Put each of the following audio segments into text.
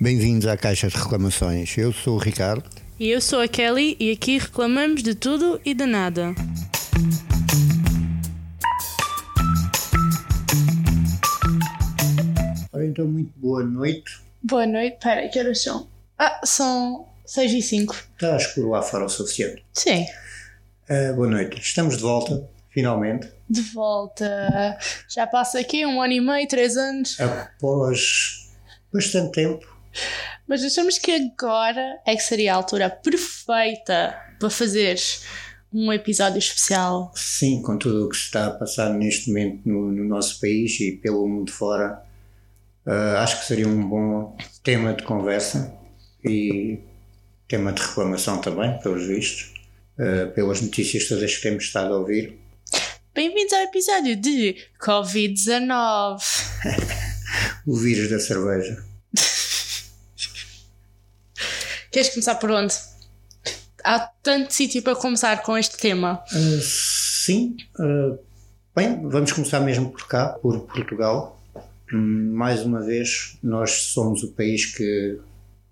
Bem-vindos à Caixa de Reclamações. Eu sou o Ricardo. E eu sou a Kelly e aqui reclamamos de tudo e de nada. Ora, então, muito boa noite. Boa noite. Pera, que horas são? Ah, são 6 e 5. Está escuro lá fora o suficiente. Sim. Uh, boa noite. Estamos de volta, finalmente. De volta. Já passa aqui um ano e meio, três anos. Após bastante tempo. Mas achamos que agora é que seria a altura perfeita para fazer um episódio especial. Sim, com tudo o que se está a passar neste momento no, no nosso país e pelo mundo fora, uh, acho que seria um bom tema de conversa e tema de reclamação também, pelos vistos, uh, pelas notícias todas que temos estado a ouvir. Bem-vindos ao episódio de Covid-19. o vírus da cerveja. Queres começar por onde? Há tanto sítio para começar com este tema. Uh, sim. Uh, bem, vamos começar mesmo por cá, por Portugal. Mais uma vez, nós somos o país que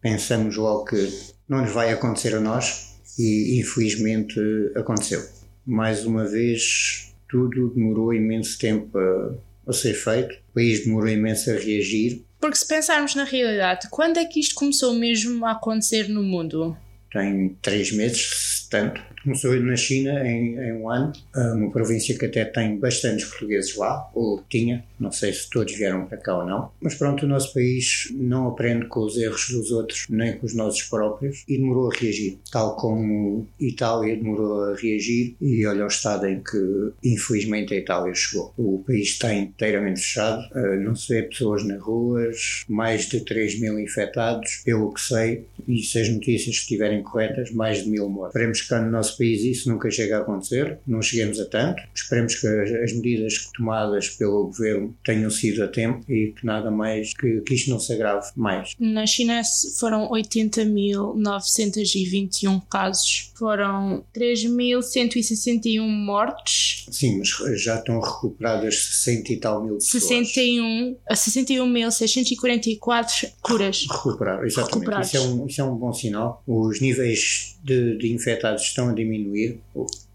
pensamos logo que não nos vai acontecer a nós e infelizmente aconteceu. Mais uma vez, tudo demorou imenso tempo a, a ser feito, o país demorou imenso a reagir porque se pensarmos na realidade, quando é que isto começou mesmo a acontecer no mundo? Tem três meses, tanto. Começou na China em, em ano, uma província que até tem bastantes portugueses lá, ou tinha, não sei se todos vieram para cá ou não. Mas pronto, o nosso país não aprende com os erros dos outros, nem com os nossos próprios, e demorou a reagir. Tal como Itália demorou a reagir, e olha o estado em que, infelizmente, a Itália chegou. O país está inteiramente fechado, eh, não se vê pessoas nas ruas, mais de 3 mil infectados, pelo que sei, e se as notícias estiverem corretas, mais de mil mortos. Que no nosso país isso nunca chegue a acontecer, não cheguemos a tanto. Esperemos que as medidas tomadas pelo governo tenham sido a tempo e que nada mais, que, que isto não se agrave mais. Na China foram 80.921 casos, foram 3.161 mortes. Sim, mas já estão recuperadas 60 e tal mil pessoas. 61, 61.644 curas. Recuperaram, exatamente. Isso, é um, isso é um bom sinal. Os níveis de, de infectados estão a diminuir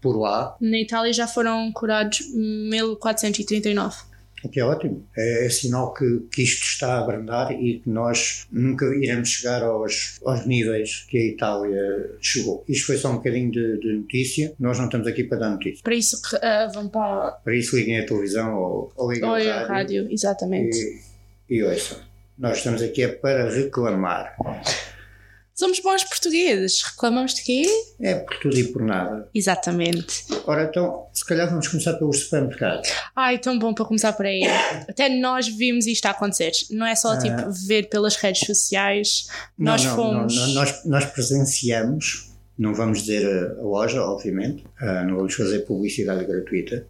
por lá. Na Itália já foram curados 1439. O que é ótimo. É, é sinal que, que isto está a abrandar e que nós nunca iremos chegar aos, aos níveis que a Itália chegou. Isto foi só um bocadinho de, de notícia. Nós não estamos aqui para dar notícia. Para isso, uh, vão para. Para isso, liguem a televisão ou, ou liguem ou a rádio. rádio. Exatamente. E, e ouçam. Nós estamos aqui é para reclamar. Somos bons portugueses. Reclamamos de quê? É por tudo e por nada. Exatamente. Ora, então, se calhar vamos começar pelos supermercados. Ai, tão bom para começar por aí. Até nós vimos isto a acontecer. Não é só, ah. tipo, ver pelas redes sociais. Não, nós não, fomos... Não, nós, nós presenciamos, não vamos dizer a, loja, obviamente, uh, não vamos fazer publicidade gratuita.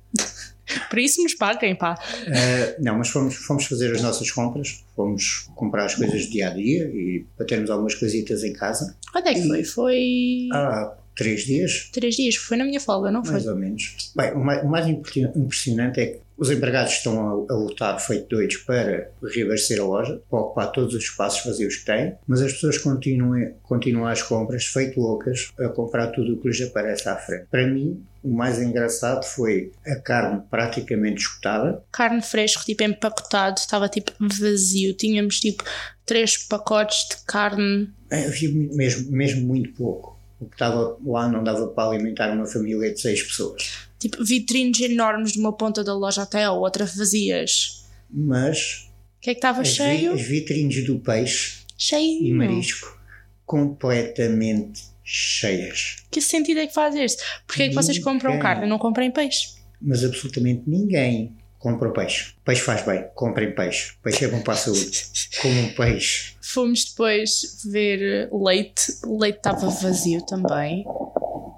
Por isso nos paguem, pá. Uh, não, mas fomos, fomos fazer as nossas compras, fomos comprar as coisas dia a dia e para termos algumas coisitas em casa. Quando é que foi? Foi. Há três dias. Três dias, foi na minha folga, não foi? Mais ou menos. Bem, o mais, o mais impressionante é que os empregados estão a, a lutar feito doidos para reabastecer a loja, para ocupar todos os espaços vazios que têm, mas as pessoas continuam, continuam às compras, feito loucas, a comprar tudo o que lhes aparece à frente. Para mim, o mais engraçado foi a carne praticamente escutada. Carne fresca, tipo empacotado, estava tipo vazio. Tínhamos tipo três pacotes de carne. Havia mesmo, mesmo muito pouco. O que estava lá não dava para alimentar uma família de seis pessoas. Tipo, vitrines enormes de uma ponta da loja até a outra vazias. Mas. O que é que estava cheio? Vi, as vitrines do peixe cheio. e marisco completamente cheias. Que sentido é que faz este? Porquê é que vocês compram carne e não comprem peixe? Mas absolutamente ninguém compra peixe. Peixe faz bem, comprem peixe. Peixe é bom para a saúde. Comam peixe. Fomos depois ver leite. O leite estava vazio também.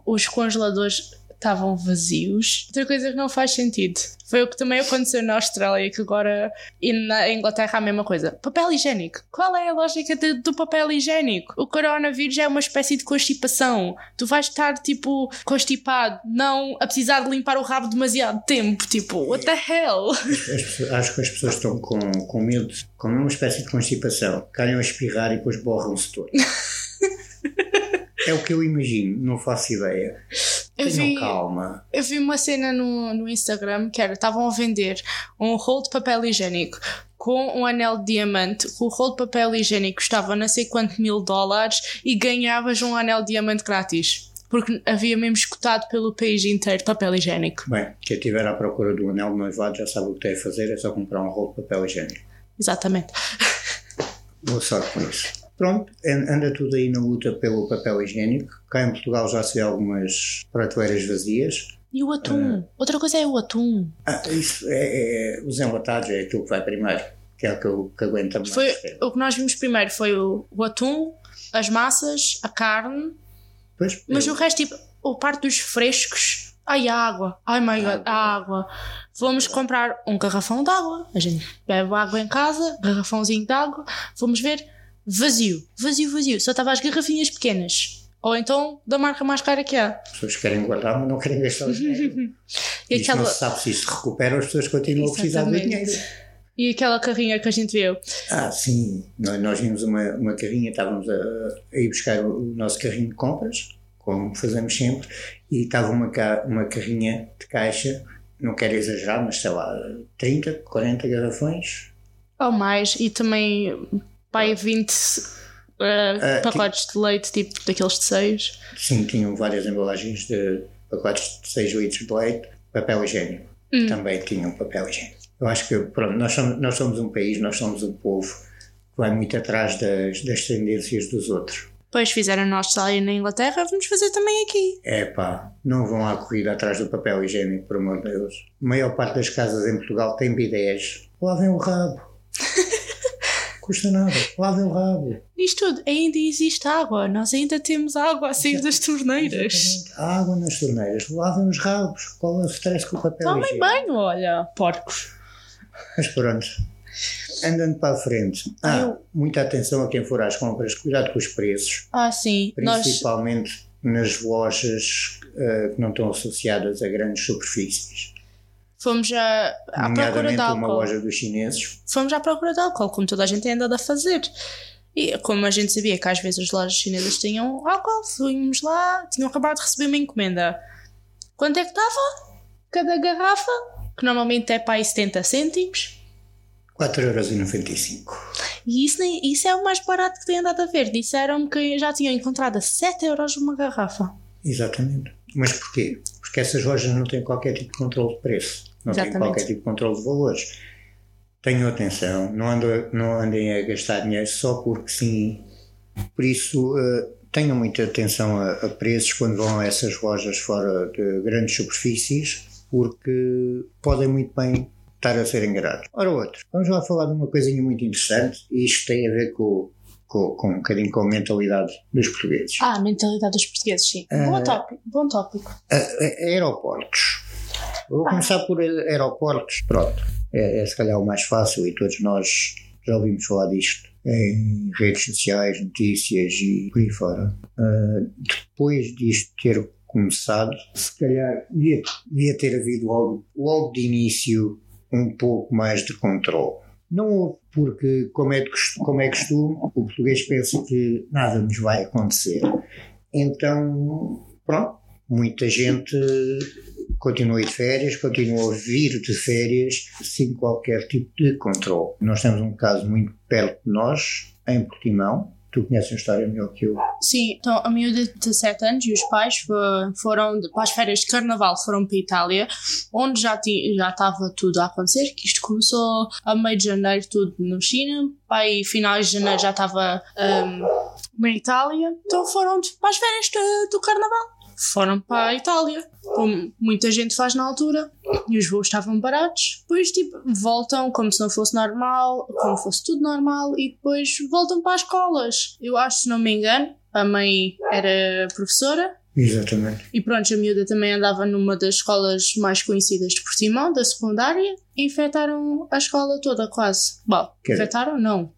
Os congeladores estavam vazios. Outra coisa que não faz sentido foi o que também aconteceu na Austrália, que agora e na Inglaterra a mesma coisa. Papel higiênico. Qual é a lógica de, do papel higiênico? O coronavírus é uma espécie de constipação. Tu vais estar tipo constipado, não a precisar de limpar o rabo demasiado tempo. Tipo, what the hell? Acho que as pessoas estão com, com medo, com uma espécie de constipação, calham a espirrar e depois borram-se todo. é o que eu imagino, não faço ideia. Eu Tenham vi, calma. eu vi uma cena no, no Instagram que era: estavam a vender um rolo de papel higiênico com um anel de diamante. O rolo de papel higiênico custava não sei quanto mil dólares e ganhavas um anel de diamante grátis. Porque havia mesmo escutado pelo país inteiro papel higiênico. Bem, quem estiver à procura do anel de noivado já sabe o que tem a fazer, é só comprar um rolo de papel higiênico. Exatamente. Boa sorte com isso. Pronto, an- anda tudo aí na luta pelo papel higiênico. Cá em Portugal já se vê algumas prateleiras vazias. E o atum? Outra coisa é o atum. Ah, isso é, é- os enlatados é aquilo que vai primeiro, que é o que, eu, que aguenta mais. Foi, o que nós vimos primeiro foi o, o atum, as massas, a carne, Pois, mas eu- o resto, tipo, o parte dos frescos. Ai, a água. Ai, my god, a água. Fomos comprar um garrafão de água. A gente bebe água em casa, garrafãozinho de água. Fomos ver, vazio. Vazio, vazio. Só estava as garrafinhas pequenas. Ou então da marca mais cara que há. As pessoas querem guardar, mas não querem gastar o dinheiro. E aquela, não se sabe se isso recupera, as pessoas continuam a precisar do Exatamente. dinheiro. e aquela carrinha que a gente viu. Ah, sim. Nós, nós vimos uma, uma carrinha, estávamos a, a ir buscar o, o nosso carrinho de compras, como fazemos sempre, e estava uma, uma carrinha de caixa, não quero exagerar, mas sei lá, 30, 40 garrafões. Ou mais. E também, pai, 20 eh, Ah, pacotes de leite, tipo daqueles de 6. Sim, tinham várias embalagens de pacotes de 6 litros de leite, papel higiênico. Hum. Também tinham papel higiênico. Eu acho que, pronto, nós somos, nós somos um país, nós somos um povo que vai muito atrás das, das tendências dos outros. Depois fizeram na Austrália e na Inglaterra, vamos fazer também aqui. É pá, não vão à corrida atrás do papel higiênico, por amor de Deus. A maior parte das casas em Portugal tem bidés. Lavem o rabo. Custa nada, lavem o rabo. Isto tudo, ainda existe água, nós ainda temos água a sair das torneiras. Exatamente. Há água nas torneiras, lavem os rabos. Qual é o stress com o papel Tomem higiênico? banho, olha, porcos. Mas pronto, andando para a frente. Ah, eu- muita atenção a quem for às compras, cuidado com os preços, Ah, sim, nós principalmente nas lojas eh, que não estão associadas a grandes superfícies. Fomos já à procura de uma álcool. loja dos chineses. Fomos à procura de álcool, como toda a gente tem andado a fazer. E como a gente sabia que às vezes as lojas chinesas tinham álcool, fomos lá, tinham acabado de receber uma encomenda. Quanto é que estava? Cada garrafa, que normalmente é para aí 70 cêntimos. 4,95€. E isso, nem, isso é o mais barato que têm andado a ver. Disseram-me que já tinham encontrado a 7 euros uma garrafa. Exatamente. Mas porquê? Porque essas lojas não têm qualquer tipo de controle de preço, não Exatamente. qualquer tipo de controle de valores. Tenham atenção, não andem, não andem a gastar dinheiro só porque sim. Por isso, eh, tenham muita atenção a, a preços quando vão a essas lojas fora de grandes superfícies, porque podem muito bem estar a ser enganados. Ora, outro, vamos lá falar de uma coisinha muito interessante, e isto tem a ver com, com, com um bocadinho com a mentalidade dos portugueses. Ah, a mentalidade dos portugueses, sim. Ah. Bom tópico. Bom tópico. A- aeroportos. Vou começar por aeroportos. Pronto. É, é se calhar o mais fácil e todos nós já ouvimos falar disto em redes sociais, notícias e por aí fora. Ah, depois disto ter começado, se calhar devia, devia ter havido logo, logo de início um pouco mais de controle. Não houve, porque, como é, de como é costume, o português pensa que nada nos vai acontecer. Então, pronto, muita gente ir de férias, continua a vir de férias sem qualquer tipo de controle. Nós temos um caso muito perto de nós, em Portimão. Tu conheces a história melhor que eu. Sim, então a miúda de 17 anos e os pais fo- foram de- para as férias de carnaval, foram para a Itália, onde já ti- já estava tudo a acontecer, que isto começou a meio de janeiro, tudo no China, aí finais de janeiro já estava ahm, na Itália, então foram de- para as férias do carnaval. Foram para a Itália, como muita gente faz na altura, e os voos estavam baratos. Depois, tipo, voltam como se não fosse normal, como fosse tudo normal, e depois voltam para as escolas. Eu acho, se não me engano, a mãe era professora Exatamente. E pronto, a miúda também andava numa das escolas mais conhecidas de Portimão, da secundária, e infectaram a escola toda quase. Bom, Quer infectaram? Não.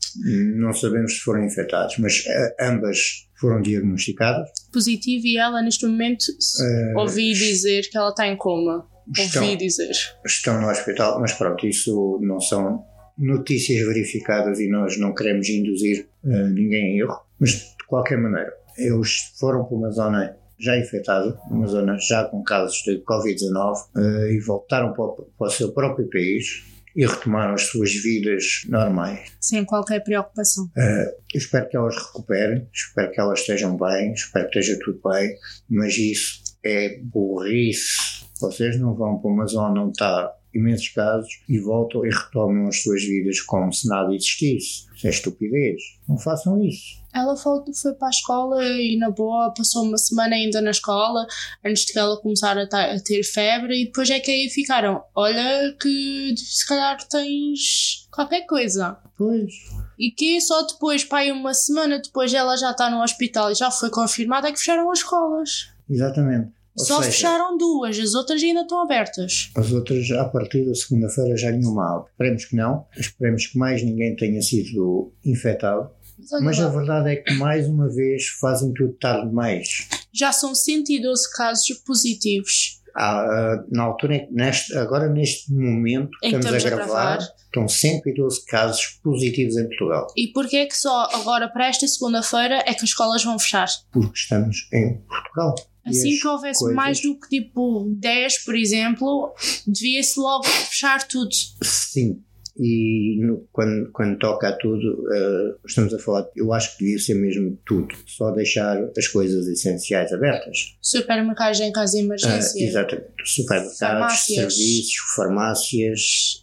Não sabemos se foram infectados, mas eh, ambas foram diagnosticadas. Positivo e ela neste momento Eh, ouvi dizer que ela está em coma. estão, Ouvi dizer. estão no hospital, mas pronto, isso não são notícias verificadas e nós não queremos induzir eh, ninguém em erro. Mas de qualquer maneira, eles foram para uma zona já infectada, uma zona já com casos de Covid-19 eh, e voltaram para o, para o seu próprio país e retomaram as suas vidas normais. Sem qualquer preocupação. Uh, eu espero que elas recuperem, espero que elas estejam bem, espero que esteja tudo bem, mas isso é burrice. Vocês não vão para uma zona onde está imensos casos e voltam e retomam as suas vidas como se nada existisse. Isso é estupidez. Não façam isso. Ela foi, foi para a escola e, na boa, passou uma semana ainda na escola antes de ela começar a, ta- a ter febre. E depois é que aí ficaram: Olha, que se calhar tens qualquer coisa. Pois. E que só depois, pai, uma semana depois ela já está no hospital e já foi confirmada é que fecharam as escolas. Exatamente. Ou só seja, fecharam duas, as outras ainda estão abertas. As outras, a partir da segunda-feira, já nenhuma abre. Esperemos que não. Esperemos que mais ninguém tenha sido infectado. Mas Mas a verdade é que, mais uma vez, fazem tudo tarde demais. já são 112 casos positivos. Ah, na altura, neste, agora neste momento que estamos, a estamos a gravar, gravar. estão 112 casos positivos em Portugal, E porquê é que só agora para esta segunda-feira é que as escolas vão fechar? porque estamos em Portugal. Assim as que houvesse coisas- mais do que tipo 10, por exemplo, devia-se logo fechar tudo. Sim, e no- quando, quando toca a tudo, ah, estamos a falar, eu acho que devia ser mesmo tudo, só deixar as coisas essenciais abertas. Supermercados em caso de Ah, emergência, exatamente. Supermercados, Farmácias. serviços, farmácias,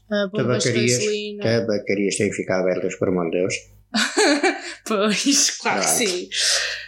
de tabacarias, tabacarias têm que ficar abertas, por amor de Deus. Pois, claro que sim.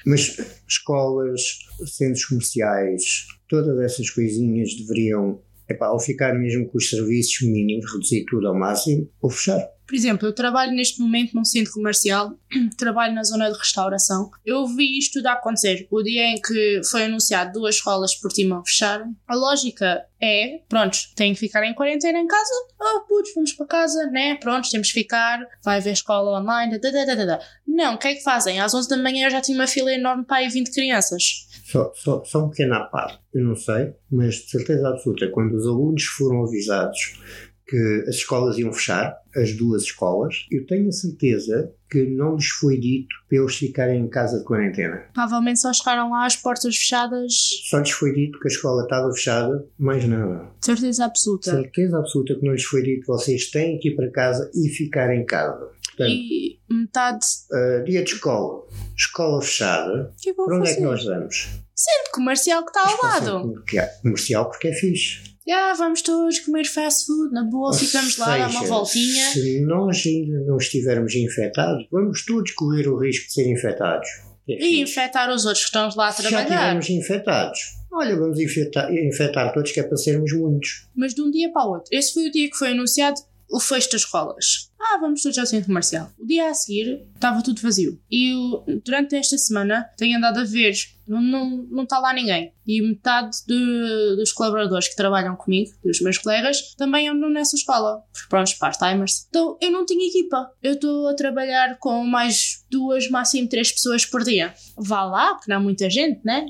Mas escolas, centros comerciais, todas essas coisinhas deveriam, epá, ou ficar mesmo com os serviços mínimos, reduzir tudo ao máximo, ou fechar. Por exemplo, eu trabalho neste momento num centro comercial, trabalho na zona de restauração. Eu vi isto tudo acontecer. O dia em que foi anunciado duas escolas por Timão fecharem, a lógica é: pronto, têm que ficar em quarentena em casa. Ah, putz, vamos para casa, né? Pronto, temos que ficar. Vai haver escola online. da, da, da, da. Não, o que é que fazem? Às 11 da manhã eu já tinha uma fila enorme para aí 20 crianças. Só, só, só um pequeno à parte, eu não sei, mas de certeza absoluta, quando os alunos foram avisados que as escolas iam fechar, as duas escolas, eu tenho a certeza que não lhes foi dito para eles ficarem em casa de quarentena. Provavelmente só chegaram lá as portas fechadas, Só lhes foi dito que a escola estava fechada, mais nada. certeza absoluta. Certeza absoluta que não lhes foi dito vocês têm que ir para casa e ficar em casa. Portanto, E metade. uh, dia de escola, escola fechada, que para onde é que fazer? nós vamos? Centro comercial que está ao lado. Comercial porque é fixe. Já, vamos todos comer fast food, na boa, Ou ficamos lá, dá uma voltinha. Se nós ainda não estivermos infectados, vamos todos correr o risco de ser infectados. É E infectar os outros que estão lá a Se já trabalhar. estivermos infectados, olha, vamos infectar, infectar todos que é para sermos muitos. Mas de um dia para o outro. Esse foi o dia que foi anunciado o fecho das escolas. Ah, vamos todos ao centro comercial. O dia a seguir estava tudo vazio. E eu, durante esta semana tenho andado a ver, não está não, não tá lá ninguém. E metade de- dos colaboradores que trabalham comigo, dos meus colegas, também andam nessa escola. Pronto, part-timers. Então eu não tinha equipa. Eu estou a trabalhar com mais duas, máximo três pessoas por dia. Vá lá, porque não há muita gente, né?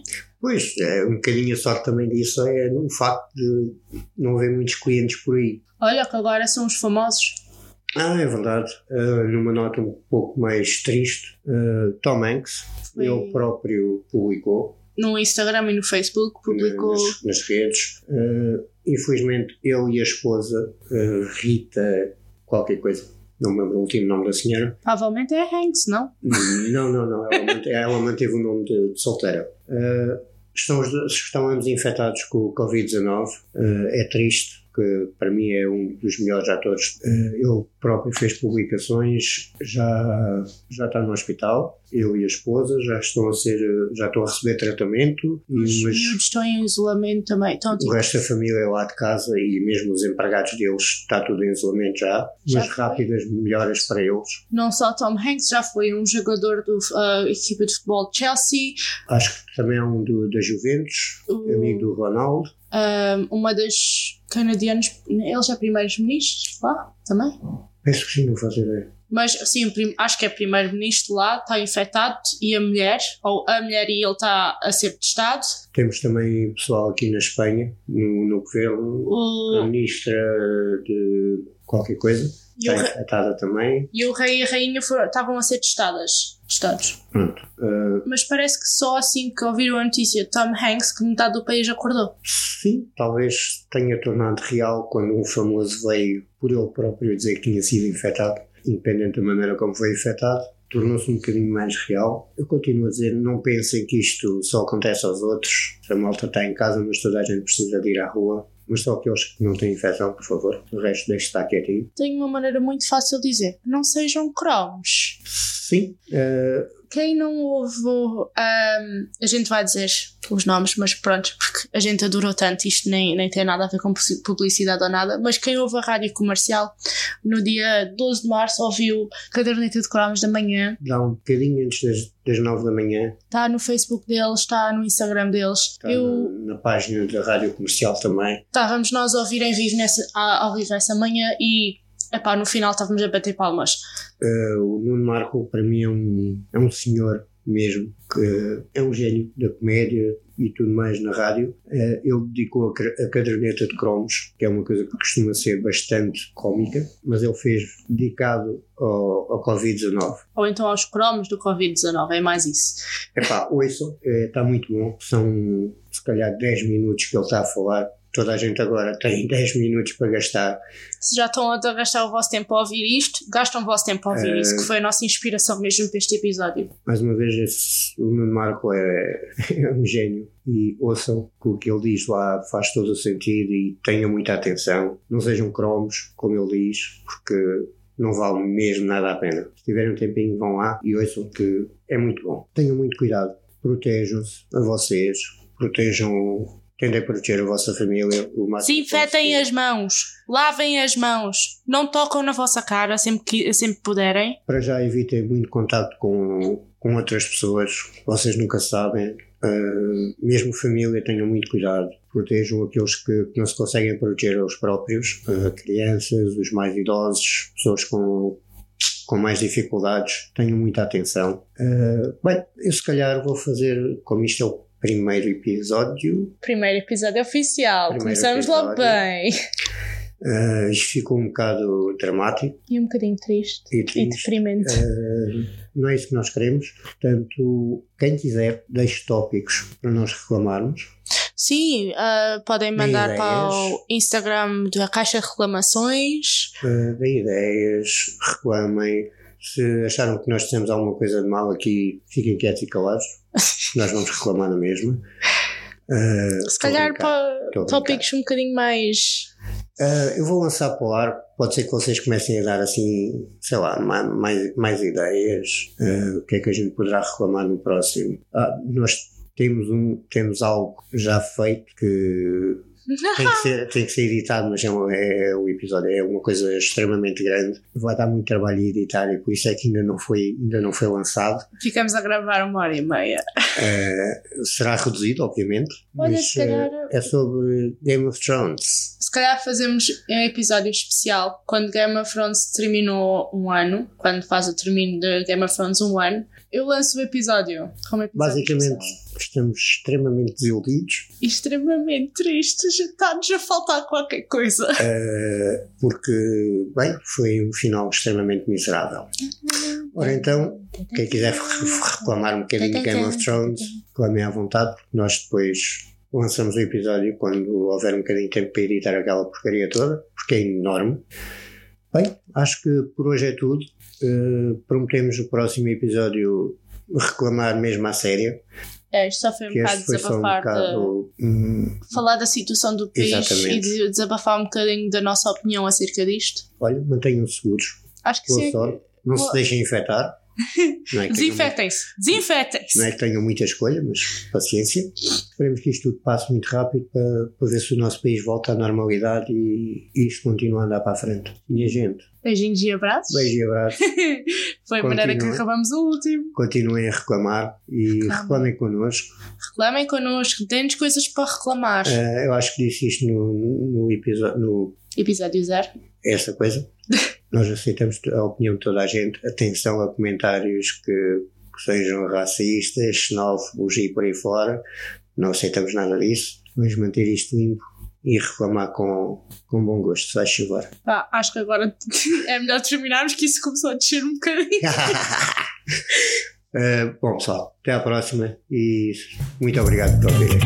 Pois, é, um bocadinho a sorte também disso é o facto de não haver muitos clientes por aí. Olha que agora são os famosos. Ah, é verdade. Ah, numa nota um pouco mais triste, ah, Tom Hanks, Foi- ele próprio publicou No Instagram e no Facebook publicou. nas, nas redes. Ah, infelizmente, ele e a esposa, Rita, qualquer coisa, não me lembro o último nome da senhora. Provavelmente é Hanks, não? Não, não, não, ela, mante- ela manteve o nome de, de solteira. Ah, estão, estão ambos infectados com o Covid-19. Ah, é triste. Que para mim é um dos melhores atores. Uh, ele próprio fez publicações, já, já está no hospital, eu e a esposa já estão a ser, já estão a receber tratamento. Os miúdos estão em isolamento também. Tipo... O resto da família é lá de casa e mesmo os empregados deles está tudo em isolamento já, já mas foi. rápidas melhoras para eles. Não só Tom Hanks, já foi um jogador da uh, equipa de futebol de Chelsea. Acho que também é um do, da Juventus, o... amigo do Ronaldo. Um, uma das canadianas, eles é primeiros-ministros lá também? Penso que sim, não faço ideia. Mas sim, acho que é primeiro-ministro lá, está infectado e a mulher, ou a mulher e ele está a ser testado. Temos também pessoal aqui na Espanha, no, no governo, o... a ministra de qualquer coisa, e está infectada também. E o rei e a rainha foram, estavam a ser testadas. Testados. Pronto. Uh... Mas parece que só assim que ouviram a notícia Tom Hanks que metade do país acordou. Sim, talvez tenha tornado real quando um famoso veio por ele próprio dizer que tinha sido infectado independente da maneira como foi afetado, tornou-se um bocadinho mais real. Eu continuo a dizer, não pensem que isto só acontece aos outros. A malta está em casa, mas toda a gente precisa de ir à rua. Mas só aqueles que não têm infecção, por favor. O resto deixe estar quietinho. Tenho uma maneira muito fácil de dizer. Não sejam cromos. Sim. Uh, quem não ouve, um, a gente vai dizer os nomes, mas pronto, porque a gente adorou tanto, isto nem, nem tem nada a ver com publicidade ou nada, mas quem ouve a rádio comercial no dia 12 de março ouviu Caderneta de Cromos da manhã. Dá um bocadinho antes das, das 9 da manhã. Está no Facebook deles, está no Instagram deles. Está Eu, na, na, página da rádio comercial também. Estávamos nós a ouvir em vivo nessa, ao vivo essa manhã e epá, no final estávamos a bater palmas. Uh, o Nuno Marco, para mim, é um, é um senhor mesmo, que é um gênio da comédia e tudo mais na rádio. Uh, ele dedicou a, caderneta de cromos, que é uma coisa que costuma ser bastante cómica, mas ele fez dedicado ao, ao Covid-19. Ou então aos cromos do Covid-19, é mais isso. Epá, ouçam, está muito bom. São se calhar 10 minutos que ele está a falar toda a gente agora tem 10 minutos para gastar. Se já estão a gastar o vosso tempo a ouvir isto, gastam o vosso tempo a ouvir uh, isso, que foi a nossa inspiração mesmo para este episódio. Mais uma vez, esse, o Nuno Marco é, é um gênio e ouçam que o que ele diz lá faz todo o sentido e tenham muita atenção. Não sejam cromos, como ele diz, porque não vale mesmo nada a pena. Se tiverem um tempinho, vão lá e ouçam que é muito bom. Tenham muito cuidado, protejam-se a vocês, protejam Tentem proteger a vossa família o máximo. Desinfetem as mãos, lavem as mãos, não tocam na vossa cara sempre que sempre puderem. Para já evitem muito contato com, com outras pessoas, vocês nunca sabem. Uh, mesmo família, tenham muito cuidado. Protejam aqueles que, que não se conseguem proteger aos próprios, uh, crianças, os mais idosos, pessoas com, com mais dificuldades, tenham muita atenção. Uh, bem, eu se calhar vou fazer, como isto é o primeiro episódio. Primeiro episódio oficial, primeiro começamos episódio. logo bem. Uh, isto ficou um bocado dramático. E um bocadinho triste. E, triste. e deprimente. Uh, não é isso que nós queremos. Portanto, quem quiser, deixe tópicos para nós reclamarmos. Sim, uh, podem mandar para o Instagram da Caixa de Reclamações. Uh, Deem ideias, reclamem. Se acharam que nós temos alguma coisa de mal aqui, fiquem quietos e calados. Nós vamos reclamar na mesma. Uh, Se calhar para tópicos um bocadinho mais. Uh, eu vou lançar para o ar. Pode ser que vocês comecem a dar assim, sei lá, mais, mais ideias. Uh, o que é que a gente poderá reclamar no próximo? Ah, nós temos, um, temos algo já feito que tem que ser, tem que ser editado, mas é, um, é, o episódio é uma coisa extremamente grande. Vai dar muito trabalho editar e por isso é que ainda não foi, ainda não foi lançado. Ficamos a gravar uma hora e meia. Uh, será reduzido, obviamente. Olha, mas, se calhar. Uh, é sobre Game of Thrones. Se calhar fazemos um episódio especial quando Game of Thrones terminou um ano, quando faz o termino de Game of Thrones um ano eu lanço o episódio. Como episódio Basicamente, estamos extremamente desiludidos. extremamente tristes. Está-nos a faltar qualquer coisa. Uh, porque, bem, foi um final extremamente miserável. Ora então, quem quiser reclamar um bocadinho de Game of Thrones, reclame à vontade, porque nós depois lançamos o episódio quando houver um bocadinho de tempo para editar aquela porcaria toda, porque é enorme. Bem, acho que por hoje é tudo. Uh, prometemos no próximo episódio reclamar mesmo à séria. É, isto só foi um bocado só um desabafar de bocado. hum, falar da situação do país Exatamente. e de desabafar um bocadinho da nossa opinião acerca disto. olha, mantenham-se seguros. Acho que Boa sim. sorte. Não Boa- se deixem infectar. É, Desinfetem-se, desinfetem-se. não é que tenham muita escolha, mas paciência. Esperemos que isto tudo passe muito rápido para, para ver se o nosso país volta à normalidade e, e isto continua a andar para a frente. Minha gente, Beijinhos e abraços. beijo e abraço. Foi a maneira que acabamos o último. Continuem a reclamar e Reclamem. reclamem connosco. Reclamem connosco, deem-nos coisas para reclamar. Eh, eu acho que disse isto no, no episódio, no, Episódio zero. essa coisa. Nós aceitamos a opinião de toda a gente. Atenção a comentários que, que sejam racistas, xenófobos e por aí fora. Não aceitamos nada disso. Vamos manter isto limpo e reclamar com, com bom gosto, se faz chover. Pá, acho que agora é melhor terminarmos que isso começou a descer um bocadinho. Eh, bom, pessoal, até à próxima e muito obrigado por ouvirem.